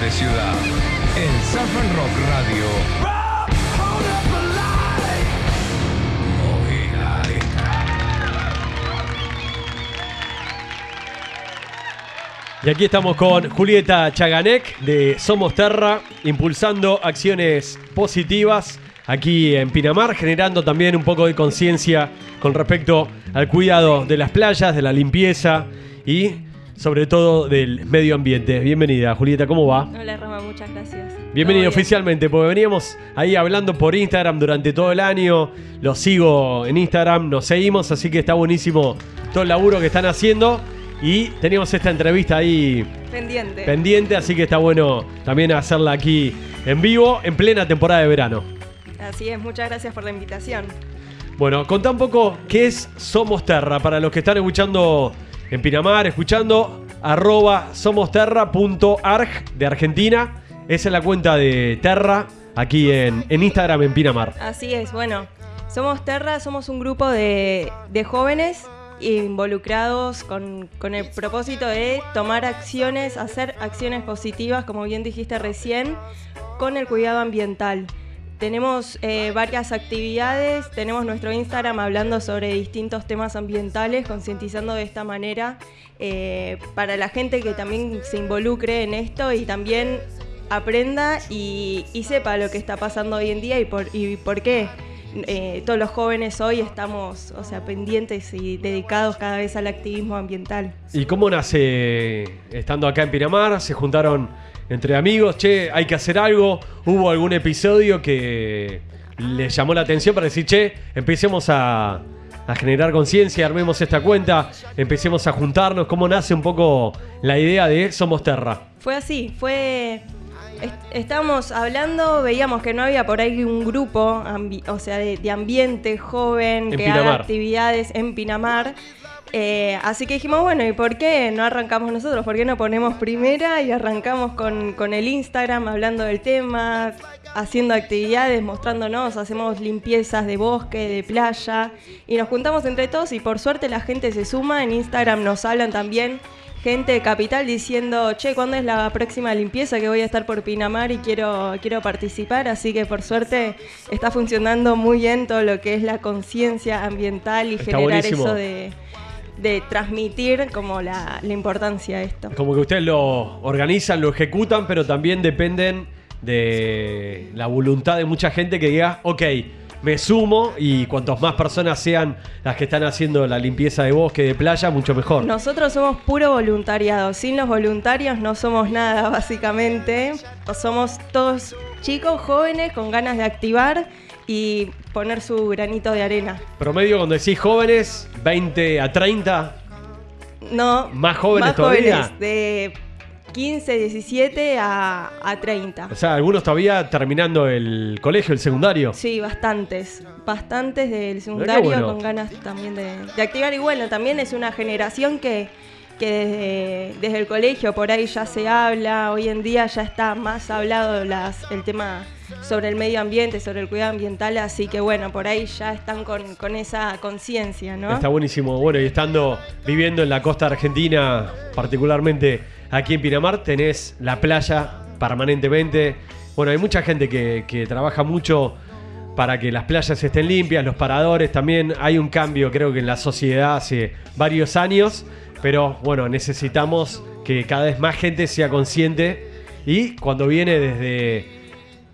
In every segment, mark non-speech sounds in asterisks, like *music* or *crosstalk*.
desde Ciudad. En Surf Rock Radio. Y aquí estamos con Julieta Chaganek de Somos Terra, impulsando acciones positivas aquí en Pinamar, generando también un poco de conciencia con respecto al cuidado de las playas, de la limpieza y sobre todo del medio ambiente. Bienvenida, Julieta, ¿cómo va? Hola, Roma, muchas gracias. Bienvenido oficialmente, porque veníamos ahí hablando por Instagram durante todo el año. Los sigo en Instagram, nos seguimos, así que está buenísimo todo el laburo que están haciendo. Y teníamos esta entrevista ahí pendiente. pendiente, así que está bueno también hacerla aquí en vivo, en plena temporada de verano. Así es, muchas gracias por la invitación. Bueno, contá un poco qué es Somos Terra, para los que están escuchando en Pinamar, escuchando arroba somosterra.arg de Argentina. Esa es la cuenta de Terra aquí en, en Instagram en Pinamar. Así es, bueno, Somos Terra, somos un grupo de, de jóvenes involucrados con, el propósito de tomar acciones, hacer acciones positivas, como bien dijiste recién, con el cuidado ambiental. Tenemos eh, varias actividades, tenemos nuestro Instagram hablando sobre distintos temas ambientales, concientizando de esta manera eh, para la gente que también se involucre en esto y también aprenda y, sepa lo que está pasando hoy en día y por, y por qué. Eh, todos los jóvenes hoy estamos, o sea, pendientes y dedicados cada vez al activismo ambiental. ¿Y cómo nace estando acá en Pinamar? ¿Se juntaron entre amigos? Che, hay que hacer algo. ¿Hubo algún episodio que les llamó la atención para decir, che, empecemos a, a generar conciencia, armemos esta cuenta, empecemos a juntarnos? ¿Cómo nace un poco la idea de Somos Terra? Fue así, fue estábamos hablando, veíamos que no había por ahí un grupo, o sea, de, ambiente joven que haga actividades en Pinamar. Eh, así que dijimos, bueno, ¿y por qué no arrancamos nosotros? ¿Por qué no ponemos primera y arrancamos con, con el Instagram hablando del tema, haciendo actividades, mostrándonos, hacemos limpiezas de bosque, de playa y nos juntamos entre todos y por suerte la gente se suma, en Instagram nos hablan también gente de Capital diciendo, che, ¿cuándo es la próxima limpieza que voy a estar por Pinamar y quiero, quiero participar? Así que por suerte está funcionando muy bien todo lo que es la conciencia ambiental y generar eso de, transmitir como la, la, importancia de esto. Como que ustedes lo organizan, lo ejecutan, pero también dependen de la voluntad de mucha gente que diga, ok, me sumo y cuantos más personas sean las que están haciendo la limpieza de bosque, de playa, mucho mejor. Nosotros somos puro voluntariado. Sin los voluntarios no somos nada, *laughs* básicamente. Somos todos chicos, jóvenes, con ganas de activar y poner su granito de arena. Promedio, cuando decís jóvenes, 20 a 30. No. ¿Más jóvenes más todavía? Jóvenes de 15, 17 a, a 30. O sea, algunos todavía terminando el colegio, el secundario. Sí, bastantes. Bastantes del secundario con ganas también de, activar. Y bueno, también es una generación que, que desde, el colegio por ahí ya se habla. Hoy en día ya está más hablado el tema sobre el medio ambiente, sobre el cuidado ambiental, así que bueno, por ahí ya están con, con esa conciencia, ¿no? Está buenísimo. Bueno, y estando viviendo en la costa argentina, particularmente Aquí en Pinamar tenés la playa permanentemente. Bueno, hay mucha gente que, trabaja mucho para que las playas estén limpias, los paradores también. Hay un cambio, creo que en la sociedad hace varios años, pero bueno, necesitamos que cada vez más gente sea consciente y cuando viene desde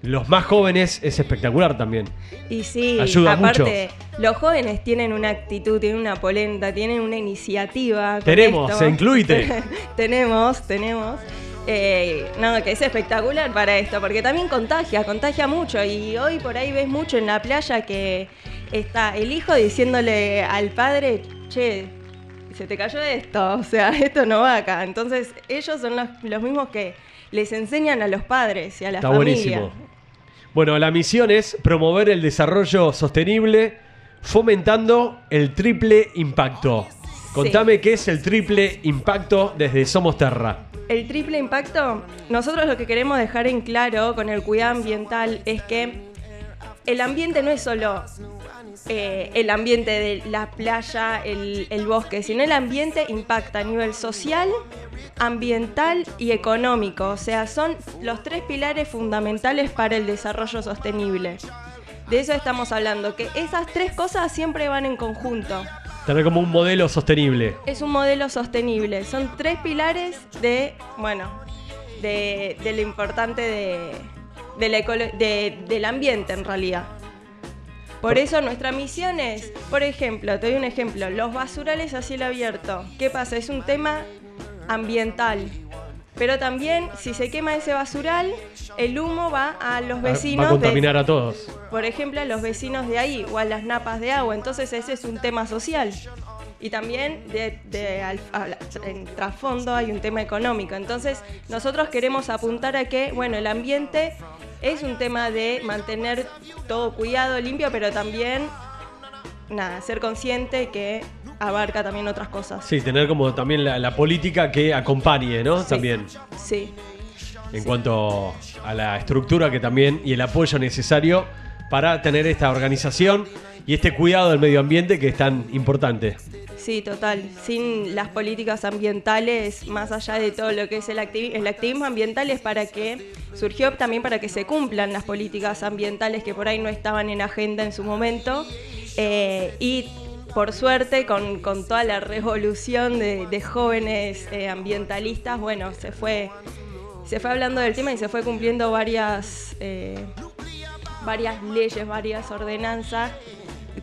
los más jóvenes es espectacular también. Y sí, aparte, los jóvenes tienen una actitud, tienen una polenta, tienen una iniciativa. Tenemos, se incluye. *laughs* tenemos, tenemos. Eh, no, que es espectacular para esto, porque también contagia, contagia mucho. Y hoy por ahí ves mucho en la playa que está el hijo diciéndole al padre, che, se te cayó esto, *laughs* o sea, esto no va acá. Entonces, ellos son los, mismos que les enseñan a los padres y a la familia. Buenísimo. Bueno, la misión es promover el desarrollo sostenible fomentando el triple impacto. Contame qué es el triple impacto desde Somos Terra. El triple impacto, nosotros lo que queremos dejar en claro con el cuidado ambiental es que el ambiente no es solo eh, el ambiente de la playa, el, el bosque, sino el ambiente impacta a nivel social, ambiental y económico. O sea, son los tres pilares fundamentales para el desarrollo sostenible. De eso estamos hablando, que esas tres cosas siempre van en conjunto. Tener como un modelo sostenible. Es un modelo sostenible. Son tres pilares de, bueno, de, lo importante de, del ambiente en realidad. Por eso nuestra misión es, por ejemplo, te doy un ejemplo, los basurales a cielo abierto. ¿Qué pasa? Es un tema ambiental. Pero también, si se quema ese basural, el humo va a los vecinos. Va a contaminar a todos. Por ejemplo, a los vecinos de ahí o a las napas de agua. Entonces, ese es un tema social. Y también de, en trasfondo hay un tema económico. Entonces, nosotros queremos apuntar a que, bueno, el ambiente es un tema de mantener todo cuidado, limpio, pero también, nada, ser consciente que abarca también otras cosas. Sí, tener como también la, política que acompañe, ¿no? También. Sí. En cuanto a la estructura que también y el apoyo necesario para tener esta organización y este cuidado del medio ambiente que es tan importante. Sí, total. Sin las políticas ambientales, más allá de todo lo que es el, activismo, el activismo ambiental, es para que surgió también para que se cumplan las políticas ambientales que por ahí no estaban en agenda en su momento. Eh, y por suerte, con, toda la revolución de, jóvenes eh, ambientalistas, bueno, se fue, se fue hablando del tema y se fue cumpliendo varias, eh, varias leyes, varias ordenanzas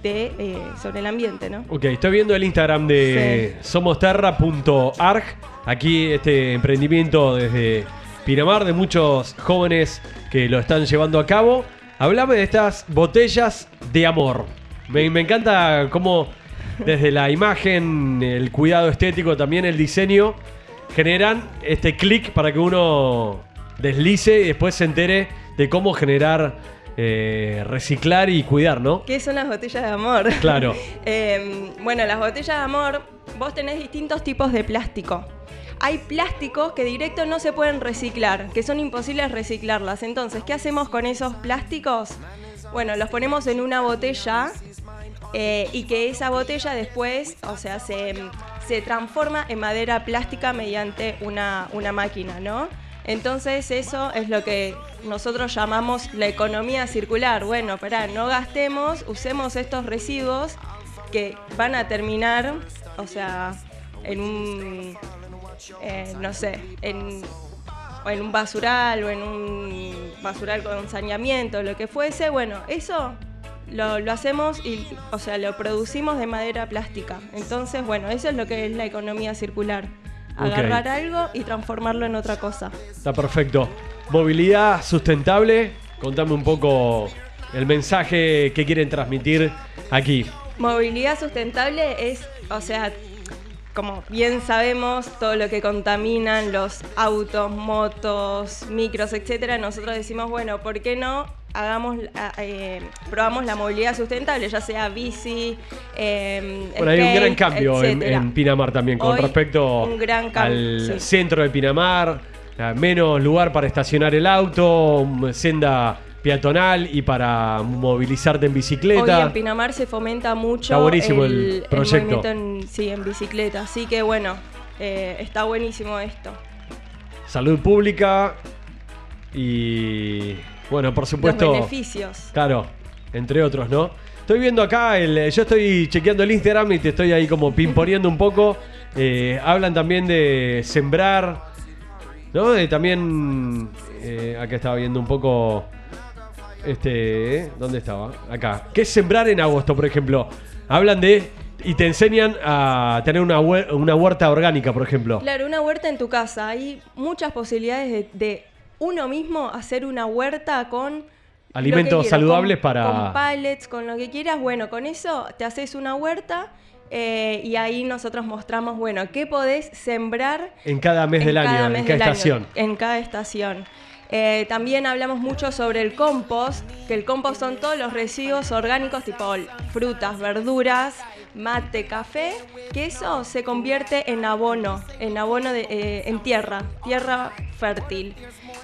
de, eh, sobre el ambiente, ¿no? Ok, estoy viendo el Instagram de somosterra.arg, aquí este emprendimiento desde Pinamar de muchos jóvenes que lo están llevando a cabo. Háblame de estas botellas de amor. Me, encanta cómo desde la imagen, el cuidado estético, también el diseño, generan este clic para que uno deslice y después se entere de cómo generar, eh, reciclar y cuidar, ¿no? ¿Qué son las botellas de amor? Claro. *laughs* Em, bueno, las botellas de amor, vos tenés distintos tipos de plástico. Hay plásticos que directo no se pueden reciclar, que son imposibles reciclarlas. Entonces, ¿qué hacemos con esos plásticos? Bueno, los ponemos en una botella eh, y que esa botella después, o sea, se, transforma en madera plástica mediante una, máquina, ¿no? Entonces eso es lo que nosotros llamamos la economía circular. Bueno, espera, no gastemos, usemos estos residuos que van a terminar, o sea, en un, eh, no sé, en, en un basural o en un basural con saneamiento, lo que fuese. Bueno, eso lo, hacemos y, o sea, lo producimos de madera plástica. Entonces, bueno, eso es lo que es la economía circular. Agarrar algo y transformarlo en otra cosa. Está perfecto. Movilidad sustentable. Contame un poco el mensaje que quieren transmitir aquí. Movilidad sustentable es, o sea, como bien sabemos, todo lo que contaminan los autos, motos, micros, etcétera, nosotros decimos, bueno, ¿por qué no hagamos, eh, probamos la movilidad sustentable, ya sea bici. Eh, bueno, hay un gran cambio en, Pinamar también con respecto al centro de Pinamar, menos lugar para estacionar el auto, senda peatonal y para movilizarte en bicicleta. Hoy en Pinamar se fomenta mucho está buenísimo el, proyecto. en, sí, en bicicleta, así que bueno, eh, está buenísimo esto. Salud pública y bueno, por supuesto. Los beneficios. Claro, entre otros, ¿no? Estoy viendo acá, el, yo estoy chequeando el Instagram y te estoy ahí como pimponiendo un poco. Eh, hablan también de sembrar, ¿no? también, eh, acá estaba viendo un poco, este, ¿eh? ¿dónde estaba? Acá. ¿Qué es sembrar en agosto, por ejemplo? Hablan de y te enseñan a tener una, una, huerta orgánica, por ejemplo. Claro, una huerta en tu casa. Hay muchas posibilidades de uno mismo hacer una huerta con alimentos saludables para con pallets, con lo que quieras. Bueno, con eso te haces una huerta eh, y ahí nosotros mostramos, bueno, qué podés sembrar en cada mes del año, en cada estación. en cada estación. Eh, también hablamos mucho sobre el compost, que el compost son todos los residuos orgánicos tipo frutas, verduras, mate, café, que eso se convierte en abono, en abono de, eh, en tierra, tierra fértil.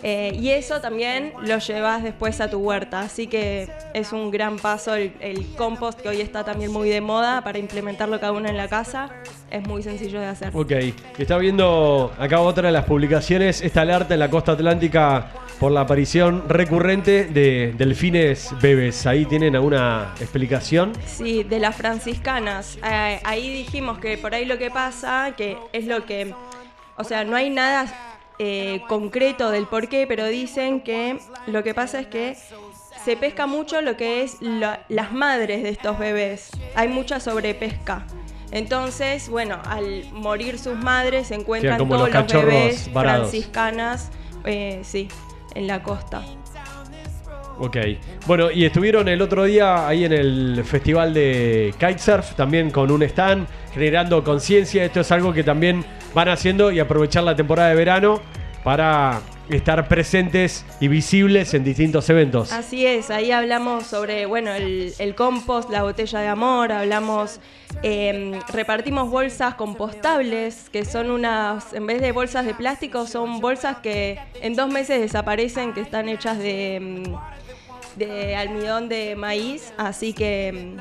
Eh, y eso también lo llevas después a tu huerta, así que es un gran paso el, compost que hoy está también muy de moda para implementarlo cada uno en la casa. Es muy sencillo de hacer. Ok, está viendo acá otra de las publicaciones, esta alerta en la costa atlántica por la aparición recurrente de delfines bebés. ¿Ahí tienen alguna explicación? Sí, de las franciscanas. Eh, ahí dijimos que por ahí lo que pasa, que es lo que, o sea, no hay nada eh, concreto del por qué, pero dicen que lo que pasa es que se pesca mucho lo que es las madres de estos bebés. Hay mucha sobrepesca. Entonces, bueno, al morir sus madres se encuentran todos los, bebés franciscanas, eh, sí, en la costa. Ok. Bueno, y estuvieron el otro día ahí en el festival de kitesurf, también con un stand, generando conciencia. Esto es algo que también van haciendo y aprovechar la temporada de verano para estar presentes y visibles en distintos eventos. Así es, ahí hablamos sobre, bueno, el, compost, la botella de amor, hablamos, em, repartimos bolsas compostables, que son unas, en vez de bolsas de plástico, son bolsas que en dos meses desaparecen, que están hechas de, em, de almidón de maíz, así que em,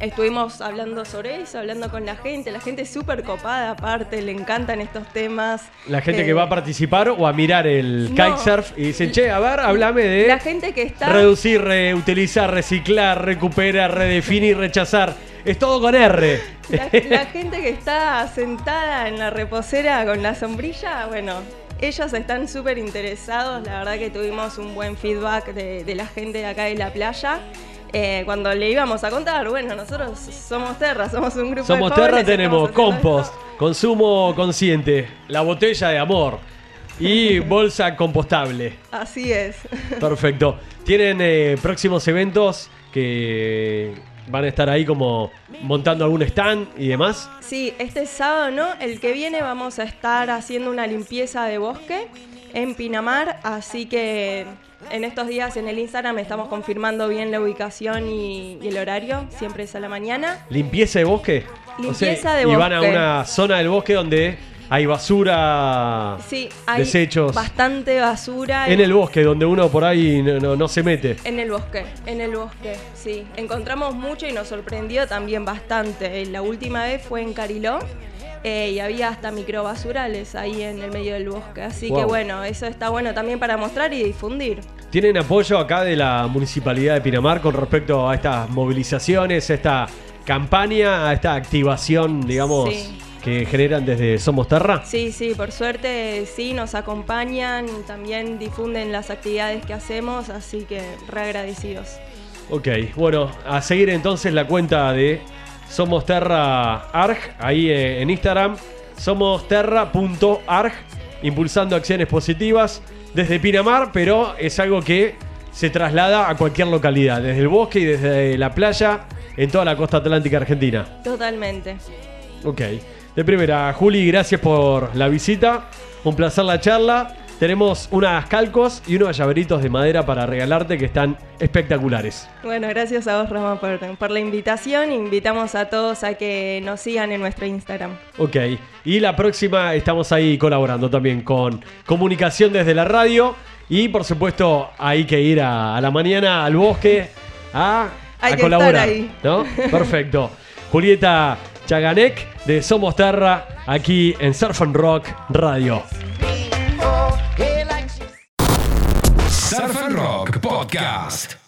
estuvimos hablando sobre eso, hablando con la gente. La gente es súper copada, aparte, le encantan estos temas. La gente que va a eh, participar o a mirar el kitesurf y dicen, che, a ver, háblame de. La gente que está. Reducir, reutilizar, reciclar, recuperar, redefinir, rechazar. Es todo con R. La, gente que está sentada en la reposera con la sombrilla, bueno, ellos están súper interesados. La verdad que tuvimos un buen feedback de, de la gente de acá de la playa. Eh, cuando le íbamos a contar, bueno, nosotros somos Terra, somos un grupo somos de Terra, tenemos compost, consumo consciente, la botella de amor y *laughs* bolsa compostable. Así es. Perfecto. ¿Tienen eh, próximos eventos que van a estar ahí como montando algún stand y demás? Sí, este sábado no, el que viene vamos a estar haciendo una limpieza de bosque en Pinamar, así que en estos días en el Instagram estamos confirmando bien la ubicación y, el horario, siempre es a la mañana. ¿Limpieza de bosque? Limpieza de bosque. Y van a una zona del bosque donde hay basura, sí, hay desechos. Bastante basura. En el bosque, donde uno por ahí no, se mete. En el bosque, en el bosque, sí. Encontramos mucho y nos sorprendió también bastante. La última vez fue en Cariló eh, y había hasta microbasurales ahí en el medio del bosque. Así que bueno, eso está bueno también para mostrar y difundir. ¿Tienen apoyo acá de la Municipalidad de Pinamar con respecto a estas movilizaciones, a esta campaña, a esta activación, digamos? que generan desde Somos Terra? Sí, sí, por suerte sí, nos acompañan, también difunden las actividades que hacemos, así que re agradecidos. Ok, bueno, a seguir entonces la cuenta de somos Terra Arg, ahí eh, en Instagram. Somos Terra.arg, impulsando acciones positivas desde Pinamar, pero es algo que se traslada a cualquier localidad, desde el bosque y desde la playa, en toda la costa atlántica argentina. Totalmente. Ok. De primera, Juli, gracias por la visita. Un placer la charla. Tenemos unas calcos y unos llaveritos de madera para regalarte que están espectaculares. Bueno, gracias a vos, Ramón, por, la invitación. Invitamos a todos a que nos sigan en nuestro Instagram. Ok, y la próxima estamos ahí colaborando también con comunicación desde la radio. Y por supuesto, hay que ir a, la mañana al bosque a, hay que colaborar. Estar ahí. ¿no? *laughs* Perfecto. Julieta Chaganek de Somos Terra, aquí en Surf and Rock Radio. Podcast.